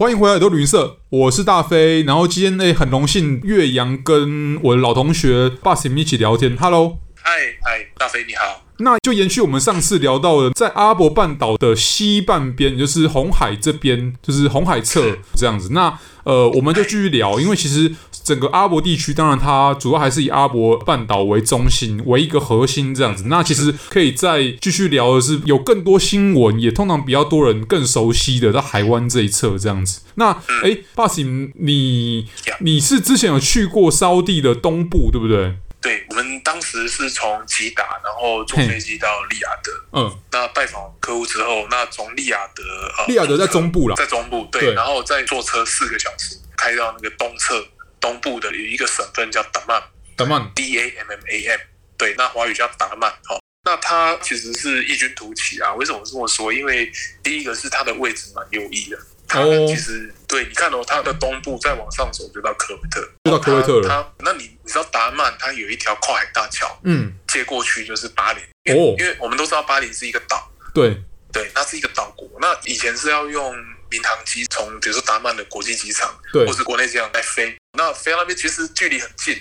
欢迎回来耳朵旅行社，我是大飞。然后今天呢，很荣幸岳阳跟我的老同学 Basim 一起聊天。Hello，嗨嗨，大飞你好。那就延续我们上次聊到的，在阿拉伯半岛的西半边，就是红海这边，就是红海侧这样子。那呃，我们就继续聊，因为其实整个阿拉伯地区，当然它主要还是以阿拉伯半岛为中心，为一个核心这样子。那其实可以再继续聊的是，有更多新闻，也通常比较多人更熟悉的，在海湾这一侧这样子。那哎，Basim，你你是之前有去过沙乌地的东部，对不对？对，我们当时是从吉达，然后坐飞机到利雅得。嗯，那拜访客户之后，那从利雅得，呃，利雅得在中部了，在中部对，对，然后再坐车四个小时，开到那个东侧东部的有一个省份叫达曼，达曼 D A M M A M，对，那华语叫达曼。哦，那它其实是异军突起啊。为什么这么说？因为第一个是它的位置蛮优异的。它其实、oh. 对，你看哦，它的东部再往上走就到科威特，就到科威特了。它，那你你知道达曼它有一条跨海大桥，嗯，接过去就是巴林。哦、oh.，因为我们都知道巴林是一个岛，对对，它是一个岛国。那以前是要用民航机从比如说达曼的国际机场，对，或是国内机场来飞。那飞到那边其实距离很近。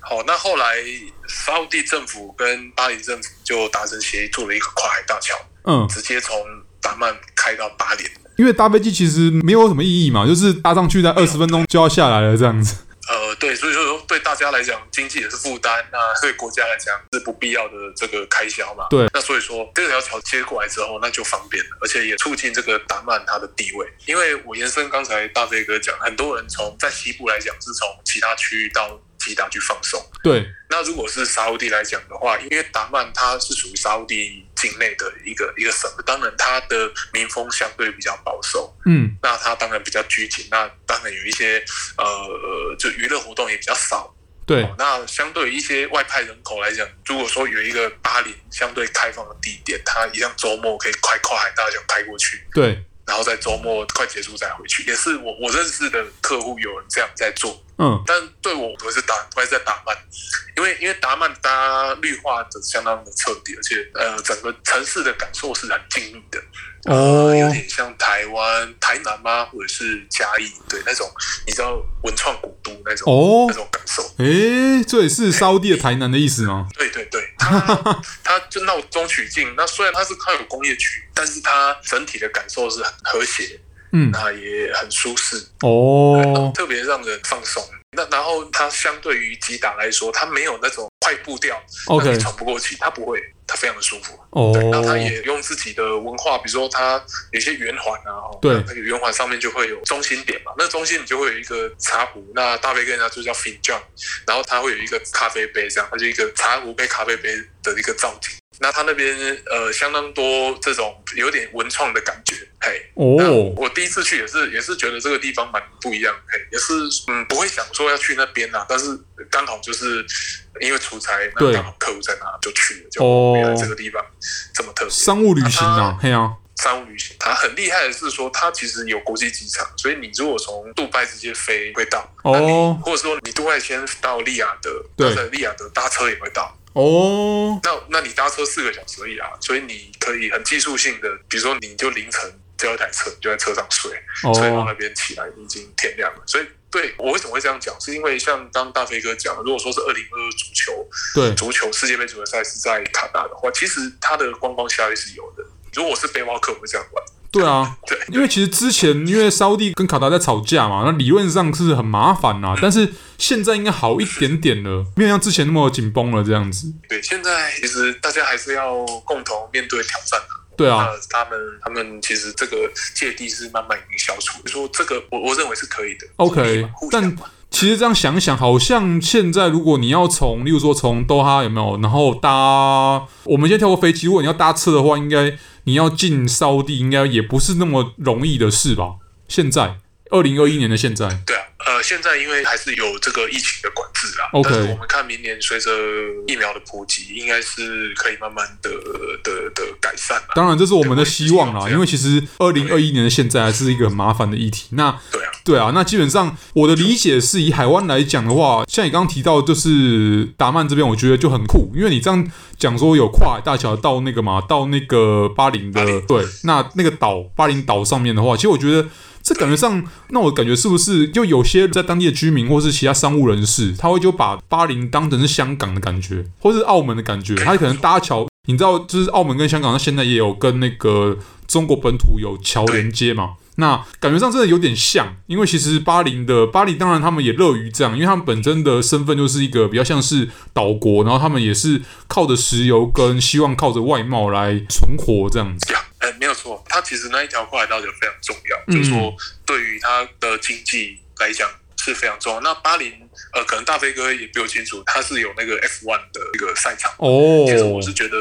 好，那后来沙乌地政府跟巴黎政府就达成协议，做了一个跨海大桥，嗯，直接从达曼开到巴黎。因为搭飞机其实没有什么意义嘛，就是搭上去在二十分钟就要下来了这样子。呃，对，所以说对大家来讲，经济也是负担，那对国家来讲是不必要的这个开销嘛。对，那所以说这条桥接过来之后，那就方便了，而且也促进这个达曼它的地位。因为我延伸刚才大飞哥讲，很多人从在西部来讲是从其他区域到。吉达去放松，对。那如果是沙乌地来讲的话，因为达曼它是属于沙乌地境内的一个一个省，当然它的民风相对比较保守，嗯。那它当然比较拘谨，那当然有一些呃，就娱乐活动也比较少，对。哦，那相对于一些外派人口来讲，如果说有一个巴黎相对开放的地点，它一样周末可以快跨海大桥开过去，对。然后在周末快结束再回去，也是我我认识的客户有人这样在做。嗯，但对我我是打我还是在打曼，因为因为达曼它绿化的相当的彻底，而且呃整个城市的感受是很静谧的。哦、呃，有点像台湾台南吗？或者是嘉义？对，那种你知道文创古都那种哦那种感受。诶，这也是沙乌地的台南的意思吗？对对对，它 它就闹中取静。那虽然它是靠有工业区，但是它整体的感受是很和谐，嗯，那也很舒适哦，特别让人放松。那然后它相对于吉达来说，它没有那种快步调，OK，让你喘不过气，它不会。它非常的舒服哦，对，那它也用自己的文化，比如说它有些圆环啊，对，那个圆环上面就会有中心点嘛，那中心你就会有一个茶壶，那大杯跟人家就叫 finjan，然后它会有一个咖啡杯，这样，它就一个茶壶配咖啡杯的一个造景。那他那边呃相当多这种有点文创的感觉，嘿，哦，我第一次去也是也是觉得这个地方蛮不一样，嘿，也是嗯不会想说要去那边呐，但是刚好就是。因为出差，那刚好客户在那就去了，就原来这个地方这么特殊。商务旅行啊，嘿啊，商务旅行。它很厉害的是说，它其实有国际机场，所以你如果从杜拜直接飞会到，哦，或者说你杜拜先到利雅得，对，在利雅得搭车也会到，哦，那那你搭车四个小时而已啊，所以你可以很技术性的，比如说你就凌晨叫一台车，你就在车上睡，睡到那边起来已经天亮了，所以。对，我为什么会这样讲？是因为像刚大飞哥讲的，如果说是二零二二足球，对足球世界杯足球赛是在卡达的话，其实它的观光效益是有的。如果是背包客，我会这样玩。对啊，对，因为其实之前因为沙乌地跟卡达在吵架嘛，那理论上是很麻烦呐、但是现在应该好一点点了，没有像之前那么紧绷了这样子。对，现在其实大家还是要共同面对挑战的对啊，他们他们其实这个芥蒂是慢慢已经消除。说这个，我我认为是可以的。OK，但其实这样想想，好像现在如果你要从，例如说从多哈有没有，然后搭，我们先跳过飞机，如果你要搭车的话，应该你要进烧地，应该也不是那么容易的事吧？现在，二零二一年的现在，对啊。呃，现在因为还是有这个疫情的管制啊，OK，但是我们看明年随着疫苗的普及，应该是可以慢慢的的的改善。当然，这是我们的希望啦，因为其实二零二一年的现在还是一个很麻烦的议题。那对啊，对啊，那基本上我的理解是以海湾来讲的话，像你刚刚提到，就是达曼这边，我觉得就很酷，因为你这样讲说有跨海大桥到那个嘛，到那个巴林的，对，那那个岛巴林岛上面的话，其实我觉得。这感觉上，那我感觉是不是就有些在当地的居民或是其他商务人士，他会就把巴林当成是香港的感觉，或是澳门的感觉，他可能搭桥，你知道，就是澳门跟香港，它现在也有跟那个中国本土有桥连接嘛。那感觉上真的有点像，因为其实巴林的巴黎，当然他们也乐于这样，因为他们本身的身份就是一个比较像是岛国，然后他们也是靠着石油跟希望靠着外贸来存活这样子。哎，没有错，它其实那一条跨海大桥非常重要，嗯、就是说对于它的经济来讲是非常重要。那巴林，呃，可能大飞哥也比较清楚，他是有那个 F1 的一个赛场。哦，其实我是觉得，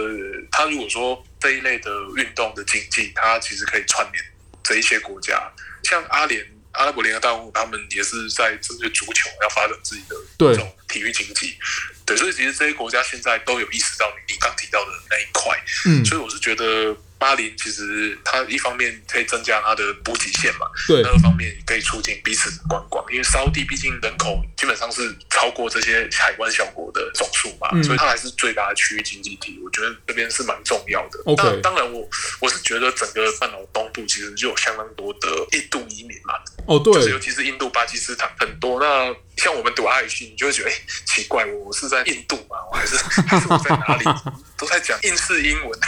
他如果说这一类的运动的经济，它其实可以串联。这一些国家，像阿联、阿拉伯联合大公国，他们也是在针对足球要发展自己的这种体育经济。对，所以其实这些国家现在都有意识到你你刚提到的那一块。嗯，所以我是觉得。巴林其实它一方面可以增加它的补给线嘛，对，另一方面也可以促进彼此的观光，因为沙乌地毕竟人口基本上是超过这些海湾小国的总数嘛，嗯、所以它还是最大的区域经济体。我觉得这边是蛮重要的。当当然我我是觉得整个半岛东部其实就有相当多的印度移民嘛，哦对，就是尤其是印度、巴基斯坦很多。那像我们读阿语系，你就会觉得哎、欸、奇怪，我是在印度吗？我还是还是我在哪里？都在讲印式英文。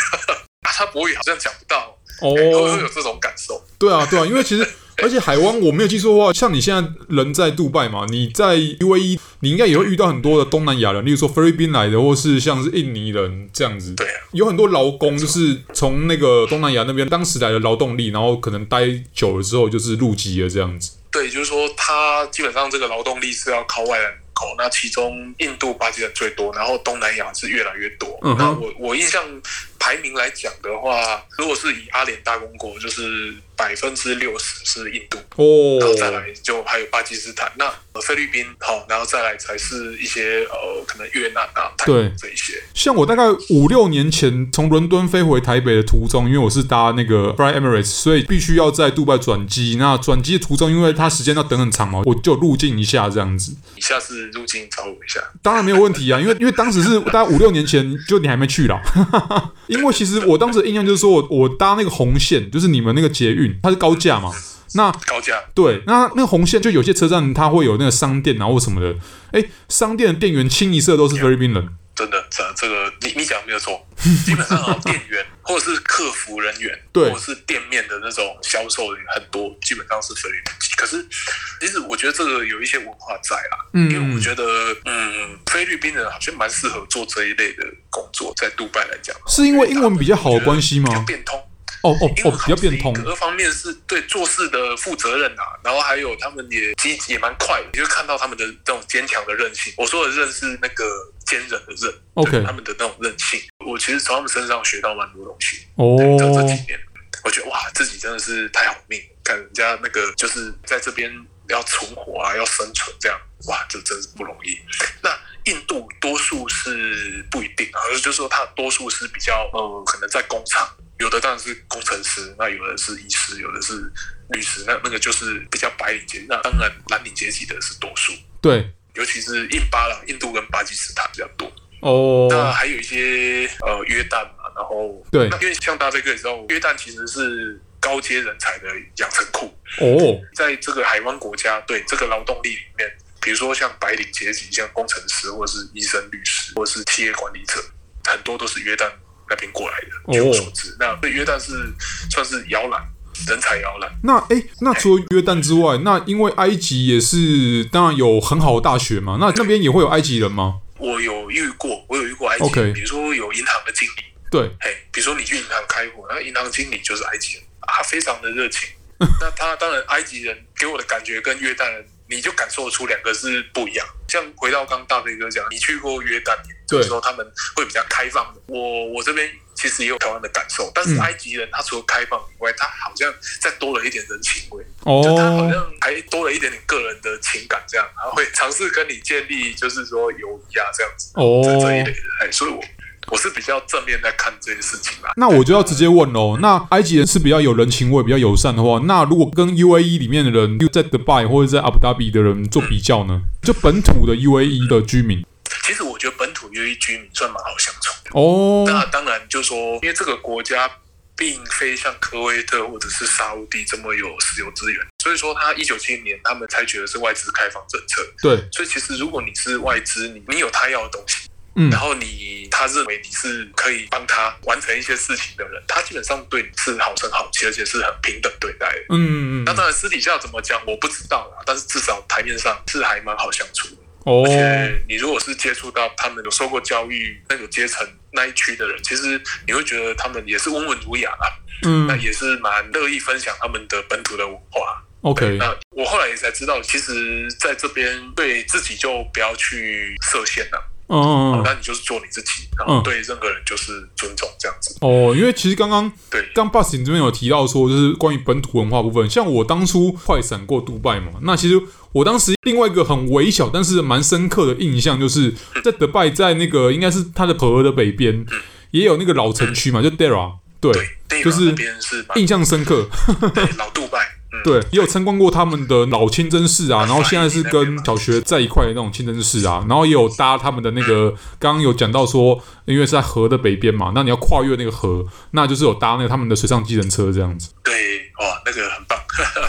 他国语好像讲不到哦，会有这种感受。对啊，对啊，因为其实 而且海湾我没有记错的话，像你现在人在杜拜嘛，你在 UAE，你应该也会遇到很多的东南亚人，例如说菲律宾来的，或是像是印尼人这样子。对啊，有很多劳工就是从那个东南亚那边当时来的劳动力，然后可能待久了之后就是入籍了这样子。对，就是说他基本上这个劳动力是要靠外人口。那其中印度、巴基斯坦最多，然后东南亚是越来越多。嗯、哼那我我印象排名来讲的话，如果是以阿联大公国，就是百分之六十是印度，哦，然后再来就还有巴基斯坦。那菲律宾好，然后再来才是一些呃，可能越南啊，对这一些。像我大概五六年前从伦敦飞回台北的途中，因为我是搭那个 Fly Emirates，所以必须要在杜拜转机。那转机的途中，因为它时间要等很长嘛，我就入境一下这样子。你下次入境找我一下，当然没有问题啊，因为因为当时是大概五六年前，就你还没去啦。因为其实我当时的印象就是说我我搭那个红线，就是你们那个捷运，它是高架嘛。那高架对，那那个红线就有些车站它会有那个商店啊或什么的，哎、欸，商店的店员清一色都是菲律宾人，真的，这这个你你讲的没有错，基本上啊，店员或者是客服人员，对，或者是店面的那种销售人员很多，基本上是菲律宾籍。可是其实我觉得这个有一些文化在啦，嗯，因为我觉得嗯，菲律宾人好像蛮适合做这一类的工作，在杜拜来讲，是因为英文比较好的关系吗？比较变通。哦哦哦，比较变通。各方面是对做事的负责任啊，然后还有他们也积极也蛮快的，你就看到他们的这种坚强的韧性。我说的韧是那个坚韧的韧，OK，他们的那种韧性，我其实从他们身上学到蛮多东西。哦，这这几年，我觉得哇，自己真的是太好命，看人家那个就是在这边要存活啊，要生存这样，哇，这真是不容易。那印度多数是不一定啊，就是说他多数是比较呃，可能在工厂。有的当然是工程师，那有的是医师，有的是律师，那那个就是比较白领阶级。那当然蓝领阶级的是多数。对，尤其是印巴啦，印度跟巴基斯坦比较多。哦。那还有一些呃约旦嘛，然后对，那因为像大家可以知道，约旦其实是高阶人才的养成库。哦。在这个海湾国家，对这个劳动力里面，比如说像白领阶级，像工程师，或者是医生、律师，或者是企业管理者，很多都是约旦。那边过来的，据我所知，哦、那对约旦是算是摇篮，人才摇篮。那哎、欸，那除了约旦之外，那因为埃及也是当然有很好的大学嘛，那那边也会有埃及人吗？我有遇过，我有遇过埃及.比如说有银行的经理，对，嘿，比如说你去银行开户，那银行经理就是埃及人，他非常的热情。那他当然埃及人给我的感觉跟约旦人，你就感受出两个是不一样。像回到刚大飞哥讲，你去过约旦，对，说他们会比较开放的。我我这边其实也有同样的感受，但是埃及人他除了开放以外，他好像再多了一点人情味，哦，就他好像还多了一点点个人的情感，这样，然后会尝试跟你建立就是说友谊啊这样子，哦，这这一类的，哎，所以我。我是比较正面在看这件事情啦。那我就要直接问喽。那埃及人是比较有人情味、比较友善的话，那如果跟 UAE 里面的人，就在 Dubai 或者在阿布达比的人做比较呢？就本土的 UAE 的居民，其实我觉得本土 UAE 居民算蛮好相处的哦。那当然就是说，因为这个国家并非像科威特或者是沙乌地这么有石油资源，所以说他一九七零年他们采取的是外资开放政策。对，所以其实如果你是外资，你你有他要的东西，嗯，然后你他认为你是可以帮他完成一些事情的人，他基本上对你是好声好气，而且是很平等对待的。嗯嗯嗯。那当然私底下怎么讲我不知道啦，但是至少台面上是还蛮好相处的。哦。而且你如果是接触到他们有受过教育那个阶层那一区的人，其实你会觉得他们也是温文儒雅啦。嗯。那也是蛮乐意分享他们的本土的文化。OK，那我后来也才知道，其实在这边对自己就不要去设限了。嗯嗯，那你就是做你自己，然后对任何人就是尊重这样子。哦，因为其实刚刚对，刚 Bus 你这边有提到说，就是关于本土文化部分，像我当初快闪过杜拜嘛，那其实我当时另外一个很微小但是蛮深刻的印象，就是在迪拜，在那个应该是它的河的北边，也有那个老城区嘛，就 Deira，对，就是印象深刻，对，老杜拜。对，也有参观过他们的老清真寺啊，然后现在是跟小学在一块的那种清真寺啊，然后也有搭他们的那个，刚刚有讲到说，因为是在河的北边嘛，那你要跨越那个河，那就是有搭那个他们的水上计程车这样子。对，哇，那个很棒，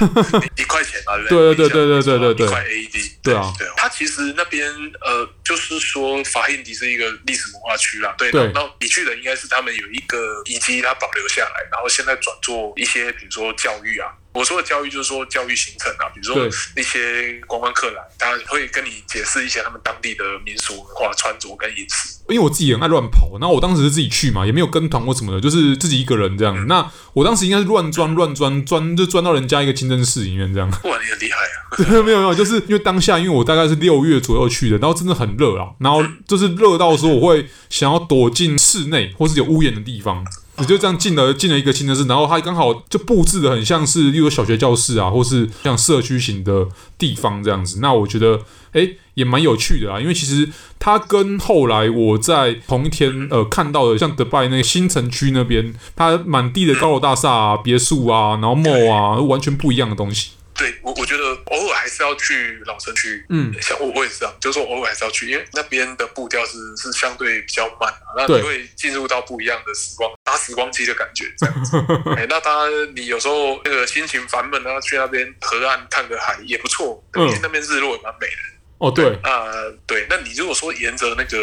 一块钱啊，对对对对对对对，一块 AED，对啊，对，它其实那边呃，就是说法印迪是一个历史文化区啦，对，对那你去的应该是他们有一个遗迹，它保留下来，然后现在转做一些比如说教育啊。我说的教育就是说教育行程啊，比如说那些观光客来，他会跟你解释一些他们当地的民俗文化、穿着跟饮食。因为我自己很爱乱跑，然后我当时是自己去嘛，也没有跟团或什么的，就是自己一个人这样。嗯、那我当时应该是乱钻乱钻钻，就钻到人家一个清真寺里面这样。哇，你很厉害啊！对，没有没有，就是因为当下，因为我大概是六月左右去的，然后真的很热啊，然后就是热到说我会想要躲进室内或是有屋檐的地方。你就这样进了进了一个新城市，然后它刚好就布置的很像是，例如小学教室啊，或是像社区型的地方这样子。那我觉得，诶，也蛮有趣的啊，因为其实它跟后来我在同一天呃看到的，像迪拜那个新城区那边，它满地的高楼大厦啊、别墅啊，然后 mall 啊，完全不一样的东西。对我，我觉得偶尔还是要去老城区。嗯，像我我也是这样，就是说偶尔还是要去，因为那边的步调是是相对比较慢啊，那你会进入到不一样的时光，搭时光机的感觉这样子。哎，那当然，你有时候那个心情烦闷啊，去那边河岸看个海也不错，因为那边日落也蛮美的。哦，对啊，对，那你如果说沿着那个。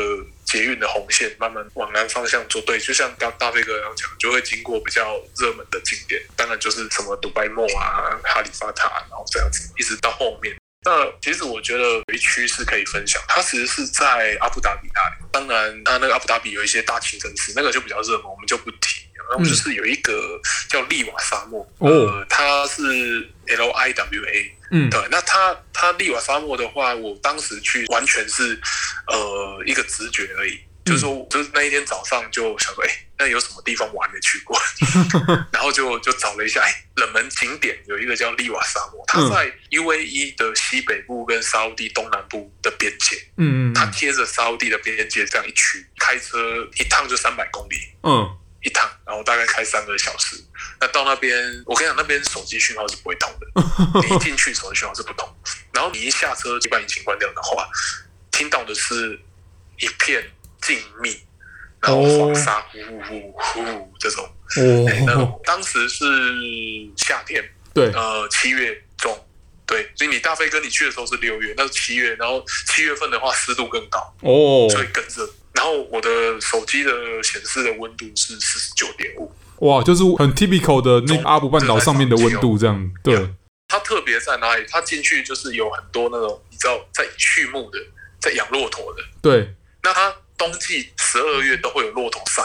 捷运的红线慢慢往南方向做，对，就像刚大飞哥刚刚讲，就会经过比较热门的景点，当然就是什么杜拜 Mall 啊、哈利法塔，然后这样子一直到后面。那其实我觉得有一区是可以分享，它其实是在阿布达比那里。当然，它那个阿布达比有一些大清真寺，那个就比较热门，我们就不提。然后就是有一个叫利瓦沙漠，嗯、呃，它是 L I W A。嗯，对，那他他利瓦沙漠的话，我当时去完全是呃一个直觉而已，嗯、就是说，就是那一天早上就想说，哎，那有什么地方我还没去过？然后就就找了一下，哎，冷门景点有一个叫利瓦沙漠，它在 UAE 的西北部跟沙乌地东南部的边界，嗯嗯，它贴着沙乌地的边界这样一区，开车一趟就三百公里，嗯。一趟，然后大概开三个小时。那到那边，我跟你讲，那边手机讯号是不会通的。你一进去，时候的讯号是不同。然后你一下车，就把引擎关掉的话，听到的是一片静谧，然后黄沙呼呼呼呼这种。哦、欸。那当时是夏天，对，呃，七月中，对。所以你大飞哥你去的时候是六月，那是七月，然后七月份的话湿度更高，哦，所以更热。然后我的手机的显示的温度是四十九点五，哇，就是很 typical 的那个阿布半岛上面的温度这样。对，它特别在哪里？它进去就是有很多那种你知道在畜牧的，在养骆驼的。对，那它冬季十二月都会有骆驼赛，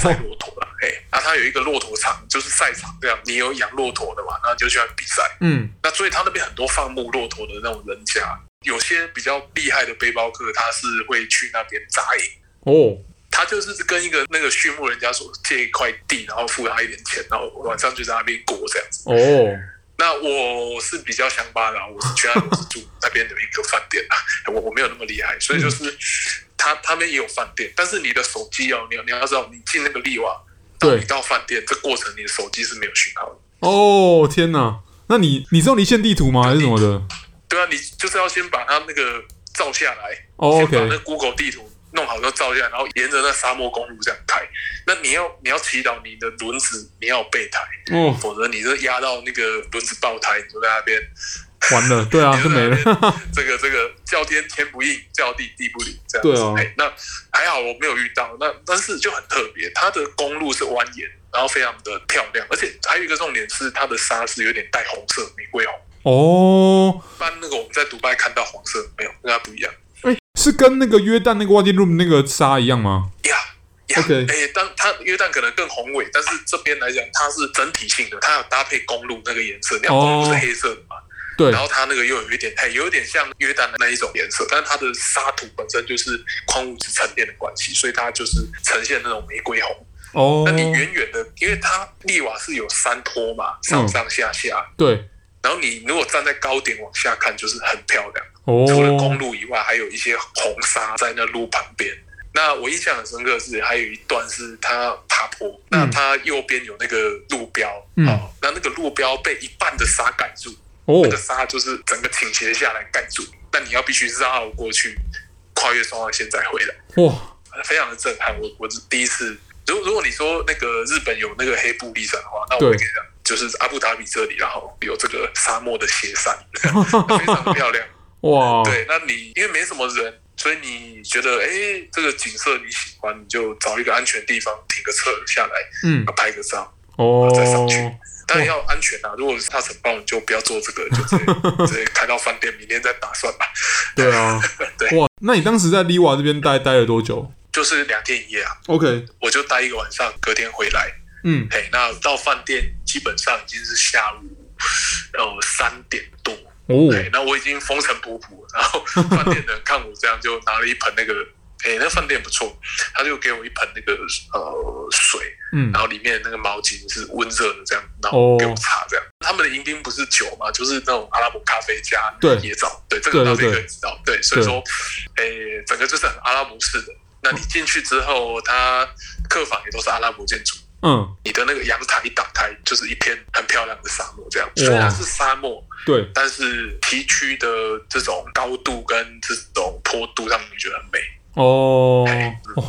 赛骆驼了。哎，那它有一个骆驼场，就是赛场这样。你有养骆驼的嘛？那就去那比赛。嗯，那所以他那边很多放牧骆驼的那种人家。有些比较厉害的背包客，他是会去那边扎营哦。他就是跟一个那个畜牧人家说借一块地，然后付他一点钱，然后晚上就在那边过这样子。哦，那我是比较乡巴佬，我是去那边住那边的一个饭店啊。我我没有那么厉害，所以就是、嗯、他他们也有饭店，但是你的手机哦，你要你要知道，你进那个利瓦，到你到饭店这过程，你的手机是没有讯号的。哦天哪，那你你知道离线地图吗？还是什么的？对啊，你就是要先把它那个照下来，哦先把那个 Google 地图弄好就照下，然后沿着那沙漠公路这样开。那你要你要祈祷你的轮子你要有备胎，哦，否则你就压到那个轮子爆胎，你就在那边完了。对啊，就没了。这个这个叫天天不应，叫地地不灵，这样子。对啊。哎，那还好我没有遇到，那但是就很特别，它的公路是蜿蜒，然后非常的漂亮，而且还有一个重点是它的沙是有点带红色，玫瑰红。哦。一般那个我们在迪拜看到黄色没有，跟它不一样。哎，是跟那个约旦那个 Wadi Rum 那个沙一样吗？呀。OK，哎，但它约旦可能更宏伟，但是这边来讲，它是整体性的，它有搭配公路那个颜色，那公路是黑色的嘛？对。然后它那个又有一点，哎，有一点像约旦的那一种颜色，但是它的沙土本身就是矿物质沉淀的关系，所以它就是呈现那种玫瑰红。哦。那你远远的，因为它利瓦是有山坡嘛，上上下下。对。然后你如果站在高点往下看，就是很漂亮。哦。除了公路以外，还有一些红沙在那路旁边。那我印象很深刻的是，还有一段是它爬坡，嗯、那它右边有那个路标，嗯、哦，那那个路标被一半的沙盖住，哦，那个沙就是整个倾斜下来盖住，那你要必须绕过去，跨越双黄线再回来，哇，非常的震撼。我我是第一次，如果如果你说那个日本有那个黑布利山的话，那我会给你讲，就是阿布达比这里，然后有这个沙漠的斜山，非常漂亮，哇，对，那你因为没什么人。所以你觉得，哎、欸，这个景色你喜欢，你就找一个安全地方停个车下来，嗯，拍个照，哦，再上去。当然要安全啊！如果是怕尘暴，你就不要做这个，就直接直接开到饭店，明天再打算吧。对啊，对。哇，那你当时在利瓦这边待待了多久？就是两天一夜啊。OK，我就待一个晚上，隔天回来。嗯，嘿，那到饭店基本上已经是下午呃三点多。哦，那我已经风尘仆仆，然后 饭店的人看我这样，就拿了一盆那个，哎，那饭店不错，他就给我一盆那个呃水，嗯，然后里面那个毛巾是温热的，这样，然后给我擦，这样。他们的迎宾不是酒嘛，就是那种阿拉伯咖啡加椰枣，对，这个大家可以知道，对，所以说，哎，整个就是很阿拉伯式的。那你进去之后，他客房也都是阿拉伯建筑。嗯，你的那个阳台一打开，就是一片很漂亮的沙漠，这样。虽然是沙漠，对，但是崎岖的这种高度跟这种坡度，让你觉得很美。哦，哦，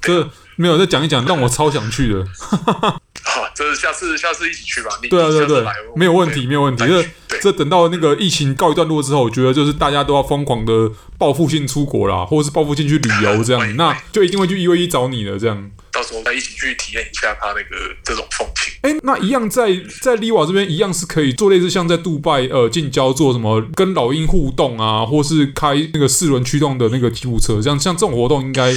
这没有再讲一讲，让我超想去的。好，这是下次下次一起去吧。你对啊对对，没有问题没有问题。这这等到那个疫情告一段落之后，我觉得就是大家都要疯狂的报复性出国啦，或者是报复性去旅游这样，那就一定会去一 v 一找你的这样。到时候再一起去体验一下它那个这种风情。哎，那一样在在利瓦这边一样是可以做类似像在杜拜呃近郊做什么跟老鹰互动啊，或是开那个四轮驱动的那个吉普车，像像这种活动应该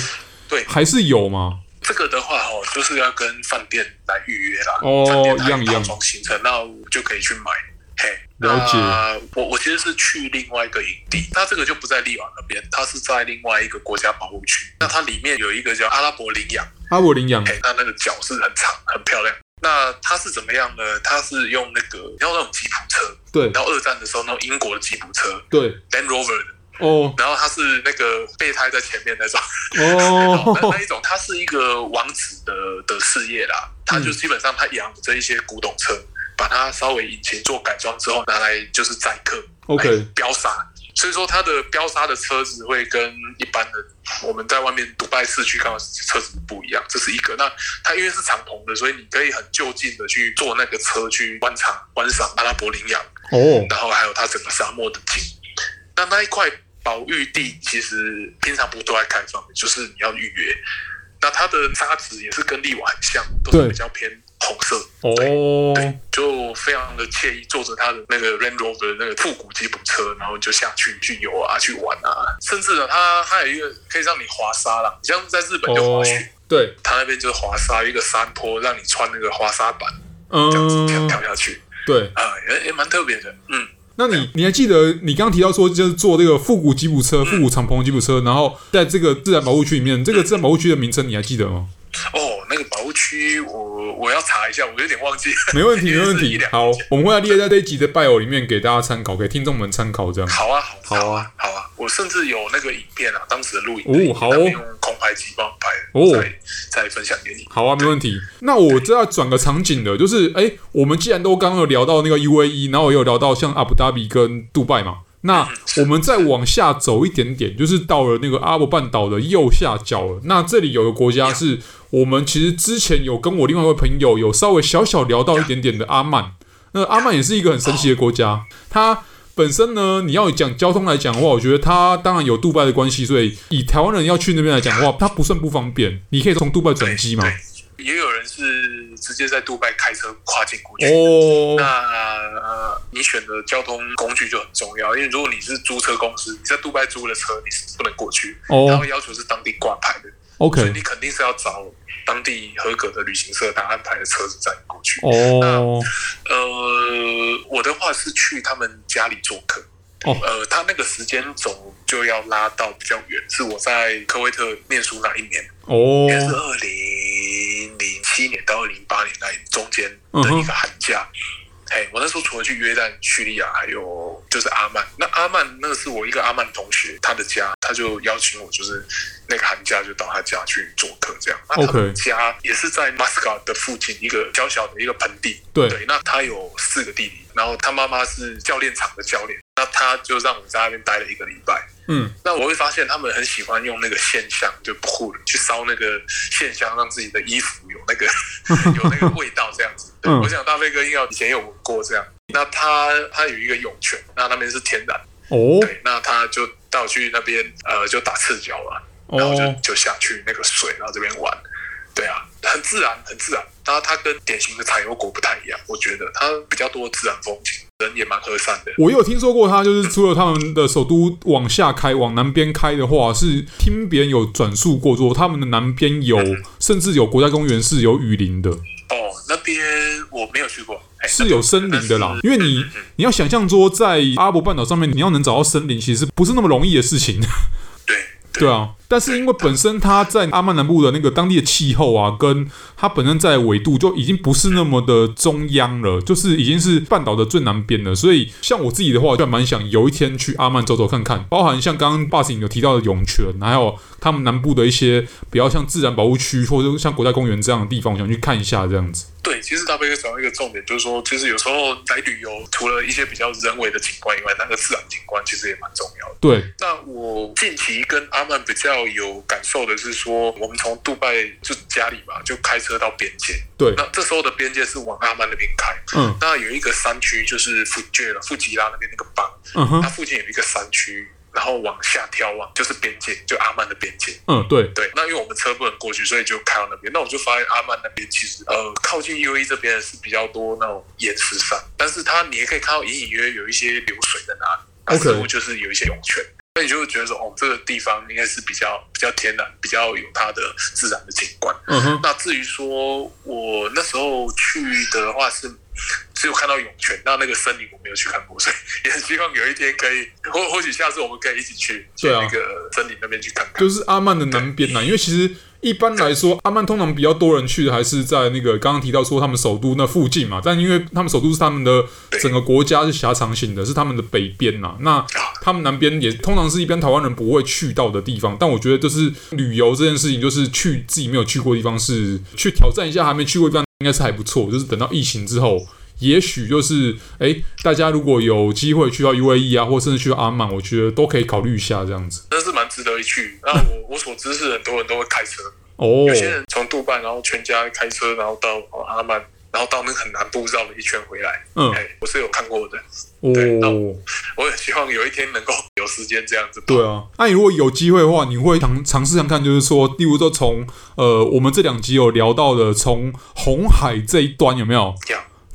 对还是有吗？这个的话哦，就是要跟饭店来预约啦。哦，一样一样。套装行程，那我就可以去买。嘿，了解。我我其实是去另外一个营地，那这个就不在利瓦那边，它是在另外一个国家保护区。那它里面有一个叫阿拉伯羚羊。阿拉伯羚羊，那那个脚是很长，很漂亮。那它是怎么样呢？它是用那个，然后那种吉普车，对。然后二战的时候，那种英国的吉普车，对，Land Rover 的，哦。然后它是那个备胎在前面那种，哦，那那一种，它是一个王子的的事业啦。他就基本上他养这一些古董车，把它稍微引擎做改装之后，拿来就是载客，OK，飙沙。所以说，它的飙沙的车子会跟一般的我们在外面独拜市区看到车子不一样，这是一个。那它因为是敞篷的，所以你可以很就近的去坐那个车去观察、观赏阿拉伯羚羊哦，然后还有它整个沙漠的景。那那一块保育地其实平常不对外开放，就是你要预约。那它的沙子也是跟利瓦很像，都是比较偏。红色哦，对，就非常的惬意，坐着他的那个 Range Rover 的那个复古吉普车，然后就下去去游啊，去玩啊，甚至呢，它它有一个可以让你滑沙啦，你像在日本就滑雪，哦、对，他那边就是滑沙，一个山坡让你穿那个滑沙板，嗯、这样子跳跳下去，对。啊，也也蛮特别的，嗯。那你你还记得你刚刚提到说就是坐这个复古吉普车、复古敞篷吉普车，然后在这个自然保护区里面，这个自然保护区的名称你还记得吗？哦，那个保护区，我我要查一下，我有点忘记。没问题，没问题。好，我们会列在这一集的 bio 里面给大家参考，给听众们参考，这样。好啊，好啊，好啊。我甚至有那个影片啊，当时的录影哦，好哦，用空拍机帮我拍的，哦，再再分享给你。好啊，没问题。那我这要转个场景的，就是哎，我们既然都刚刚有聊到那个 UAE，然后也有聊到像阿布达比跟杜拜嘛。那我们再往下走一点点，就是到了那个阿拉伯半岛的右下角了。那这里有个国家是我们其实之前有跟我另外一位朋友有稍微小小聊到一点点的阿曼。那阿曼也是一个很神奇的国家，它本身呢，你要讲交通来讲的话，我觉得它当然有杜拜的关系，所以以台湾人要去那边来讲的话，它不算不方便。你可以从杜拜转机嘛。也有人是直接在杜拜开车跨境过去。哦，那、呃、你选的交通工具就很重要，因为如果你是租车公司，你在杜拜租的车你是不能过去，哦，然后要求是当地挂牌的，OK，所以你肯定是要找当地合格的旅行社他安排的车子载你过去。哦，呃，我的话是去他们家里做客。哦，呃，他那个时间轴就要拉到比较远，是我在科威特念书那一年，哦，也是二零零七年到二零零八年那中间的一个寒假。嘿、嗯，我那时候除了去约旦、叙利亚，还有就是阿曼。那阿曼那个是我一个阿曼同学，他的家，他就邀请我，就是那个寒假就到他家去做客，这样。那他的家也是在马斯卡的附近一个小小的一个盆地。对，对，那他有四个弟弟，然后他妈妈是教练场的教练。那他就让我在那边待了一个礼拜。嗯，那我会发现他们很喜欢用那个线香，就不护去烧那个线香，让自己的衣服有那个 有那个味道，这样子。对，我想大飞哥应该以前有闻过这样。那他他有一个涌泉，那那边是天然。哦。对，那他就带我去那边，呃，就打赤脚了，然后就就下去那个水，然后这边玩。对啊，很自然，很自然。它它跟典型的产油国不太一样，我觉得它比较多自然风情，人也蛮和善的。我有听说过，他就是除了他们的首都往下开，往南边开的话，是听别人有转述过说，他们的南边有、嗯、甚至有国家公园是有雨林的。哦，那边我没有去过，是有森林的啦。因为你、嗯嗯、你要想象说，在阿拉伯半岛上面，你要能找到森林，其实不是那么容易的事情。对。对 啊，但是因为本身它在阿曼南部的那个当地的气候啊，跟它本身在纬度就已经不是那么的中央了，就是已经是半岛的最南边了。所以像我自己的话，就蛮想有一天去阿曼走走看看，包含像刚刚 Bus 有提到的涌泉，还有他们南部的一些比较像自然保护区或者像国家公园这样的地方，我想去看一下这样子。对，其实大飞哥讲到一个重点，就是说，其实有时候来旅游，除了一些比较人为的景观以外，那个自然景观其实也蛮重要的。对。那我近期跟阿曼比较有感受的是说，我们从杜拜就家里嘛，就开车到边界。对。那这时候的边界是往阿曼那边开。嗯。那有一个山区，就是富吉了，富吉拉那边那个邦。嗯哼。它附近有一个山区。然后往下眺望，就是边界，就阿曼的边界。嗯，对对。那因为我们车不能过去，所以就开到那边。那我就发现阿曼那边其实，呃，靠近 UAE 这边是比较多那种岩石山，但是它你也可以看到隐隐约约有一些流水在那里。它似乎就是有一些涌泉。那你就会觉得说，哦，这个地方应该是比较比较天然，比较有它的自然的景观。嗯哼。那至于说我那时候去的话是。只有看到涌泉，那那个森林我没有去看过，所以也很希望有一天可以，或或许下次我们可以一起去，去那个森林那边去看看。就是阿曼的南边呐，因为其实一般来说，阿曼通常比较多人去的还是在那个刚刚提到说他们首都那附近嘛，但因为他们首都是他们的整个国家是狭长型的，是他们的北边呐，那他们南边也通常是一般台湾人不会去到的地方。但我觉得就是旅游这件事情，就是去自己没有去过的地方，是去挑战一下还没去过的地方，应该是还不错。就是等到疫情之后。也许就是哎，大家如果有机会去到 UAE 啊，或甚至去到阿曼，我觉得都可以考虑一下这样子。真是蛮值得一去。那我 我所知是很多人都会开车哦，有些人从杜拜，然后全家开车，然后到阿曼，然后到那个很南部绕了一圈回来。嗯，我是有看过的。哦，那我，我也希望有一天能够有时间这样子。对啊，那你如果有机会的话，你会尝尝试看看，就是说，例如说从呃，我们这两集有聊到的，从红海这一端有没有？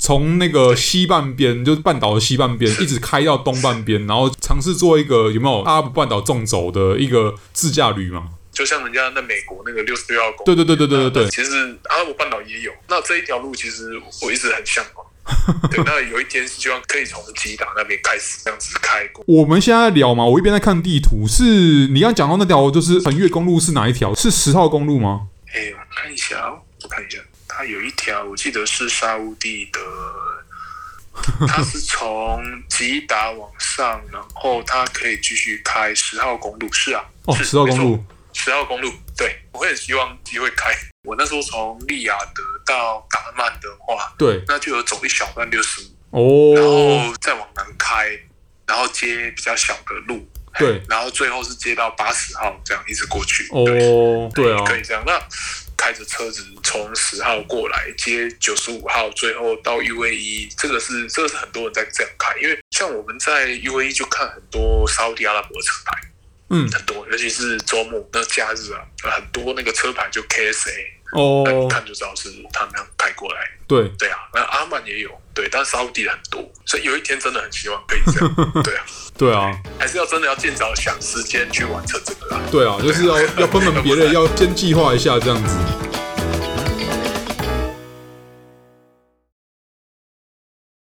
从那个西半边，就是半岛的西半边，一直开到东半边，然后尝试做一个有没有阿拉伯半岛纵走的一个自驾旅嘛？就像人家在美国那个六十六号公路，对对对对对对对。其实阿拉伯半岛也有，那这一条路其实我一直很向往。对，那有一天希望可以从吉达那边开始这样子开过。我们现在聊嘛，我一边在看地图，是你刚讲到那条就是横越公路是哪一条？是十号公路吗？哎，我看一下哦，我看一下。它有一条，我记得是沙乌地的，它是从吉达往上，然后它可以继续开十号公路，是啊，哦，十号公路，十号公路，对，我会很希望机会开。我那时候从利雅得到达曼的话，对，那就有走一小段六十五，哦，然后再往南开，然后接比较小的路，对，然后最后是接到八十号这样一直过去。哦，对啊，可以这样。那开着车子从十号过来接九十五号，最后到 UAE，这个是这个是很多人在这样开，因为像我们在 UAE 就看很多沙乌地阿拉伯车牌，嗯，很多，尤其是周末那假日啊，很多那个车牌就 KSA。哦，看就知道是他们开过来。对对啊，那阿曼也有，对，但是沙乌地很多，所以有一天真的很希望可以这样。对啊，对啊，还是要真的要尽早想时间去完成这个啊。对啊，就是要要分门别类，要先计划一下这样子。